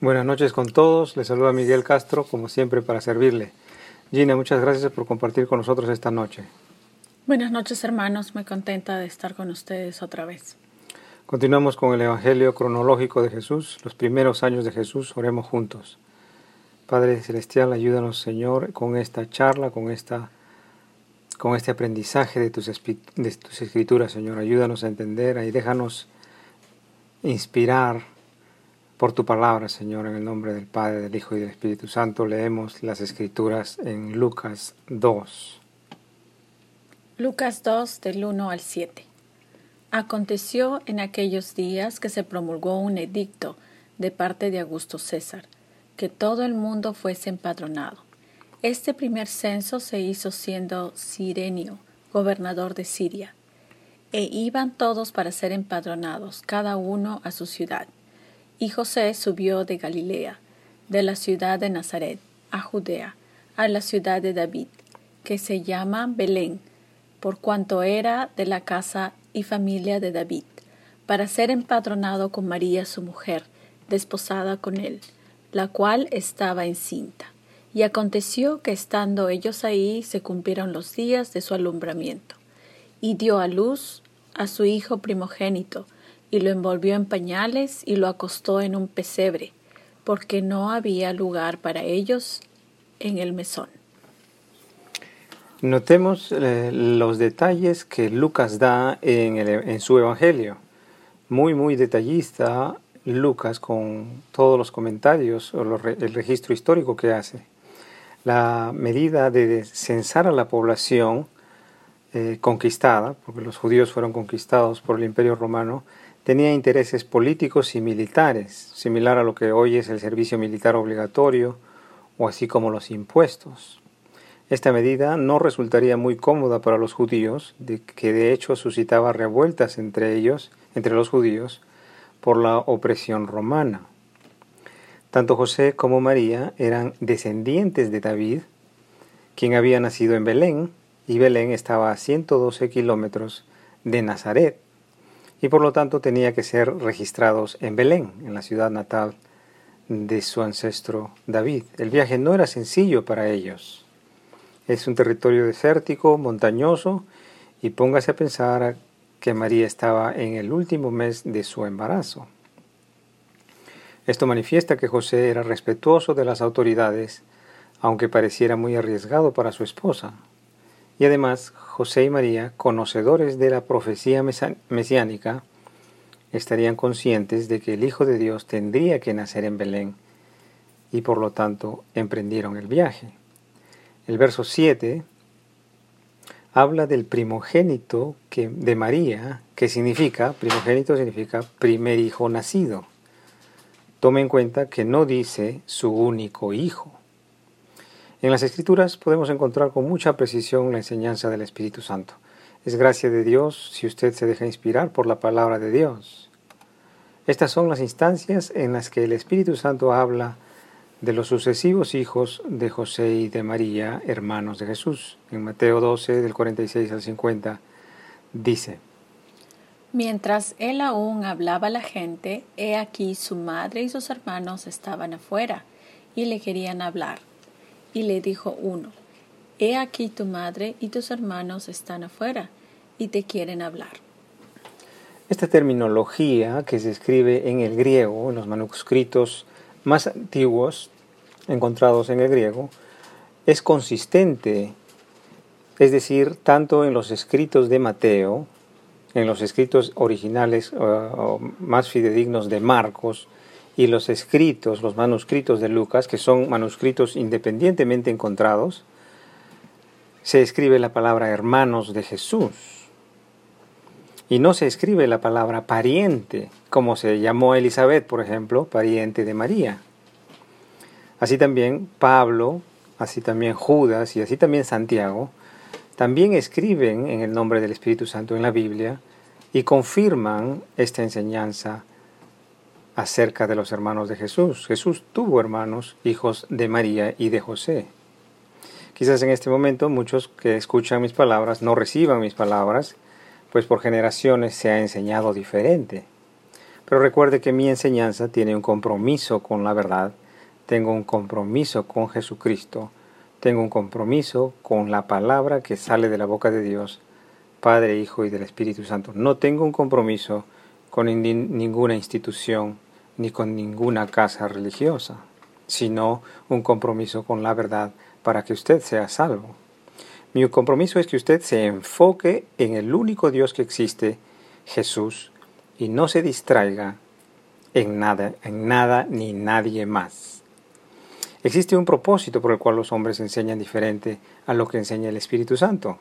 Buenas noches con todos. Les saluda Miguel Castro, como siempre, para servirle. Gina, muchas gracias por compartir con nosotros esta noche. Buenas noches, hermanos. Muy contenta de estar con ustedes otra vez. Continuamos con el Evangelio cronológico de Jesús, los primeros años de Jesús. Oremos juntos. Padre Celestial, ayúdanos, Señor, con esta charla, con, esta, con este aprendizaje de tus, de tus escrituras, Señor. Ayúdanos a entender y déjanos inspirar por tu palabra, Señor, en el nombre del Padre, del Hijo y del Espíritu Santo, leemos las Escrituras en Lucas 2. Lucas 2 del 1 al 7. Aconteció en aquellos días que se promulgó un edicto de parte de Augusto César, que todo el mundo fuese empadronado. Este primer censo se hizo siendo Sirenio, gobernador de Siria, e iban todos para ser empadronados, cada uno a su ciudad. Y José subió de Galilea, de la ciudad de Nazaret, a Judea, a la ciudad de David, que se llama Belén, por cuanto era de la casa y familia de David, para ser empadronado con María su mujer, desposada con él, la cual estaba encinta. Y aconteció que estando ellos ahí se cumplieron los días de su alumbramiento, y dio a luz a su hijo primogénito, y lo envolvió en pañales y lo acostó en un pesebre, porque no había lugar para ellos en el mesón. Notemos eh, los detalles que Lucas da en, en su Evangelio. Muy, muy detallista Lucas con todos los comentarios o el registro histórico que hace. La medida de censar a la población eh, conquistada, porque los judíos fueron conquistados por el imperio romano, tenía intereses políticos y militares, similar a lo que hoy es el servicio militar obligatorio o así como los impuestos. Esta medida no resultaría muy cómoda para los judíos, de que de hecho suscitaba revueltas entre ellos, entre los judíos, por la opresión romana. Tanto José como María eran descendientes de David, quien había nacido en Belén, y Belén estaba a 112 kilómetros de Nazaret, y por lo tanto tenía que ser registrados en Belén, en la ciudad natal de su ancestro David. El viaje no era sencillo para ellos. Es un territorio desértico, montañoso, y póngase a pensar que María estaba en el último mes de su embarazo. Esto manifiesta que José era respetuoso de las autoridades, aunque pareciera muy arriesgado para su esposa. Y además, José y María, conocedores de la profecía mesiánica, estarían conscientes de que el Hijo de Dios tendría que nacer en Belén y por lo tanto emprendieron el viaje. El verso 7 habla del primogénito que, de María, que significa, primogénito significa primer hijo nacido. Tome en cuenta que no dice su único hijo. En las Escrituras podemos encontrar con mucha precisión la enseñanza del Espíritu Santo. Es gracia de Dios si usted se deja inspirar por la palabra de Dios. Estas son las instancias en las que el Espíritu Santo habla de los sucesivos hijos de José y de María, hermanos de Jesús. En Mateo 12, del 46 al 50, dice, Mientras él aún hablaba a la gente, he aquí su madre y sus hermanos estaban afuera y le querían hablar. Y le dijo uno, He aquí tu madre y tus hermanos están afuera y te quieren hablar. Esta terminología que se escribe en el griego, en los manuscritos más antiguos encontrados en el griego, es consistente, es decir, tanto en los escritos de Mateo, en los escritos originales o más fidedignos de Marcos, y los escritos, los manuscritos de Lucas, que son manuscritos independientemente encontrados, se escribe la palabra hermanos de Jesús. Y no se escribe la palabra pariente, como se llamó Elizabeth, por ejemplo, pariente de María. Así también Pablo, así también Judas y así también Santiago, también escriben en el nombre del Espíritu Santo en la Biblia y confirman esta enseñanza acerca de los hermanos de Jesús. Jesús tuvo hermanos, hijos de María y de José. Quizás en este momento muchos que escuchan mis palabras no reciban mis palabras, pues por generaciones se ha enseñado diferente. Pero recuerde que mi enseñanza tiene un compromiso con la verdad, tengo un compromiso con Jesucristo, tengo un compromiso con la palabra que sale de la boca de Dios, Padre, Hijo y del Espíritu Santo. No tengo un compromiso con ninguna institución ni con ninguna casa religiosa, sino un compromiso con la verdad para que usted sea salvo. Mi compromiso es que usted se enfoque en el único Dios que existe, Jesús, y no se distraiga en nada, en nada ni nadie más. Existe un propósito por el cual los hombres enseñan diferente a lo que enseña el Espíritu Santo.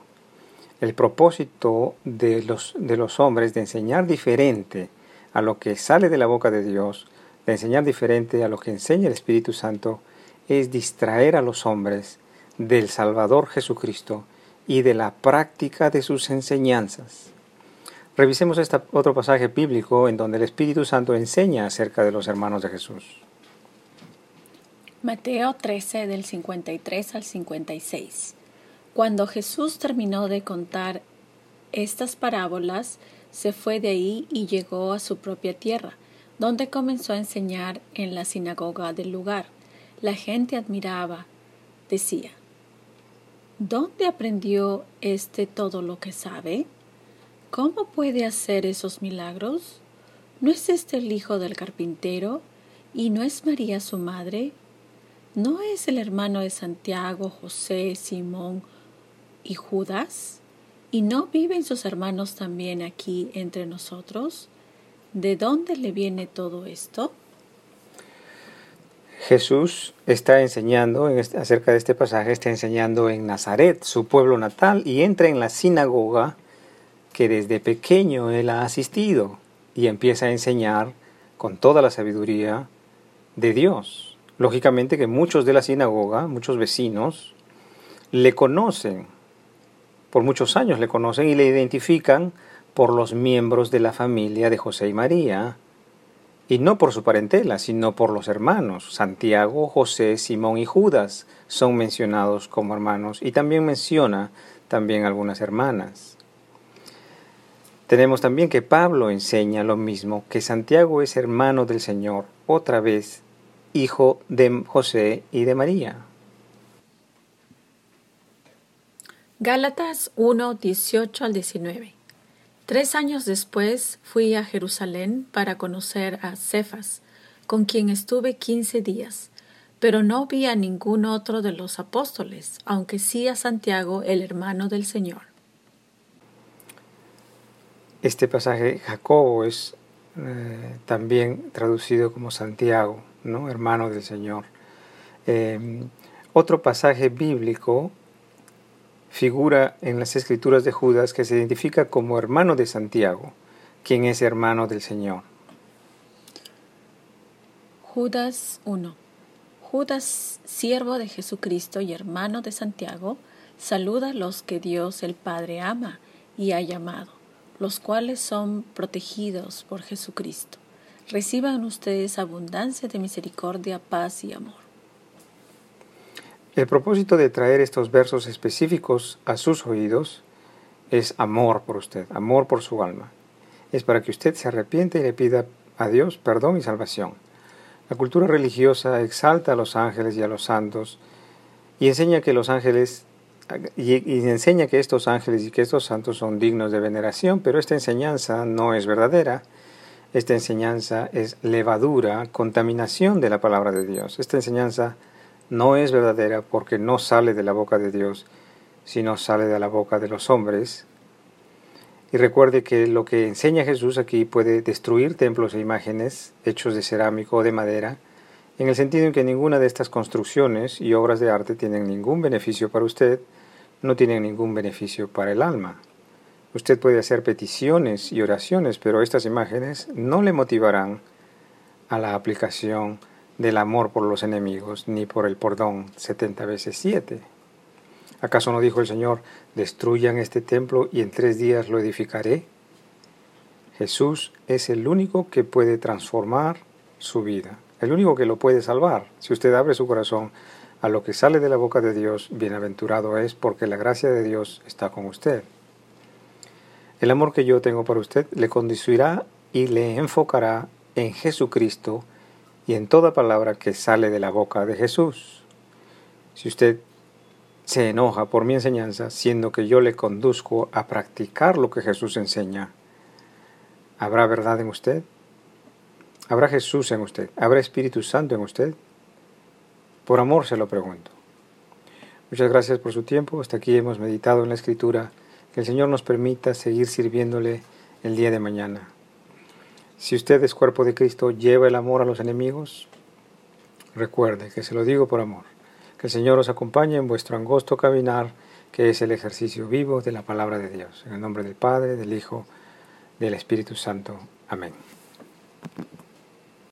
El propósito de los, de los hombres de enseñar diferente a lo que sale de la boca de Dios, de enseñar diferente a lo que enseña el Espíritu Santo, es distraer a los hombres del Salvador Jesucristo y de la práctica de sus enseñanzas. Revisemos este otro pasaje bíblico en donde el Espíritu Santo enseña acerca de los hermanos de Jesús. Mateo 13 del 53 al 56. Cuando Jesús terminó de contar estas parábolas, se fue de ahí y llegó a su propia tierra, donde comenzó a enseñar en la sinagoga del lugar. La gente admiraba, decía, ¿dónde aprendió este todo lo que sabe? ¿Cómo puede hacer esos milagros? ¿No es este el hijo del carpintero? ¿Y no es María su madre? ¿No es el hermano de Santiago, José, Simón y Judas? ¿Y no viven sus hermanos también aquí entre nosotros? ¿De dónde le viene todo esto? Jesús está enseñando acerca de este pasaje, está enseñando en Nazaret, su pueblo natal, y entra en la sinagoga que desde pequeño él ha asistido y empieza a enseñar con toda la sabiduría de Dios. Lógicamente que muchos de la sinagoga, muchos vecinos, le conocen, por muchos años le conocen y le identifican por los miembros de la familia de José y María, y no por su parentela, sino por los hermanos. Santiago, José, Simón y Judas son mencionados como hermanos y también menciona también algunas hermanas. Tenemos también que Pablo enseña lo mismo, que Santiago es hermano del Señor, otra vez hijo de José y de María. Gálatas 1, 18 al 19. Tres años después fui a Jerusalén para conocer a Cefas, con quien estuve quince días, pero no vi a ningún otro de los apóstoles, aunque sí a Santiago, el hermano del Señor. Este pasaje, Jacobo, es eh, también traducido como Santiago, ¿no? hermano del Señor. Em, otro pasaje bíblico figura en las escrituras de Judas que se identifica como hermano de Santiago, quien es hermano del Señor. Judas 1. Judas, siervo de Jesucristo y hermano de Santiago, saluda a los que Dios el Padre ama y ha llamado los cuales son protegidos por Jesucristo. Reciban ustedes abundancia de misericordia, paz y amor. El propósito de traer estos versos específicos a sus oídos es amor por usted, amor por su alma. Es para que usted se arrepiente y le pida a Dios perdón y salvación. La cultura religiosa exalta a los ángeles y a los santos y enseña que los ángeles y, que estos ángeles y que estos santos son dignos de veneración, pero esta enseñanza no es verdadera. Esta enseñanza es levadura, contaminación de la palabra de Dios. Esta enseñanza no es verdadera porque no sale de la boca de Dios, sino sale de la boca de los hombres. Y recuerde que lo que enseña Jesús aquí puede destruir templos e imágenes hechos de cerámico o de madera, en el sentido en que ninguna de estas construcciones y obras de arte tienen ningún beneficio para usted, no tienen ningún beneficio para el alma. Usted puede hacer peticiones y oraciones, pero estas imágenes no le motivarán a la aplicación del amor por los enemigos, ni por el perdón 70 veces 7. ¿Acaso no dijo el Señor, destruyan este templo y en tres días lo edificaré? Jesús es el único que puede transformar su vida, el único que lo puede salvar. Si usted abre su corazón a lo que sale de la boca de Dios, bienaventurado es porque la gracia de Dios está con usted. El amor que yo tengo para usted le conducirá y le enfocará en Jesucristo y en toda palabra que sale de la boca de Jesús. Si usted se enoja por mi enseñanza, siendo que yo le conduzco a practicar lo que Jesús enseña, ¿habrá verdad en usted? ¿Habrá Jesús en usted? ¿Habrá Espíritu Santo en usted? Por amor se lo pregunto. Muchas gracias por su tiempo. Hasta aquí hemos meditado en la Escritura. Que el Señor nos permita seguir sirviéndole el día de mañana. Si usted es cuerpo de Cristo, lleva el amor a los enemigos. Recuerde que se lo digo por amor. Que el Señor os acompañe en vuestro angosto caminar, que es el ejercicio vivo de la palabra de Dios. En el nombre del Padre, del Hijo, del Espíritu Santo. Amén.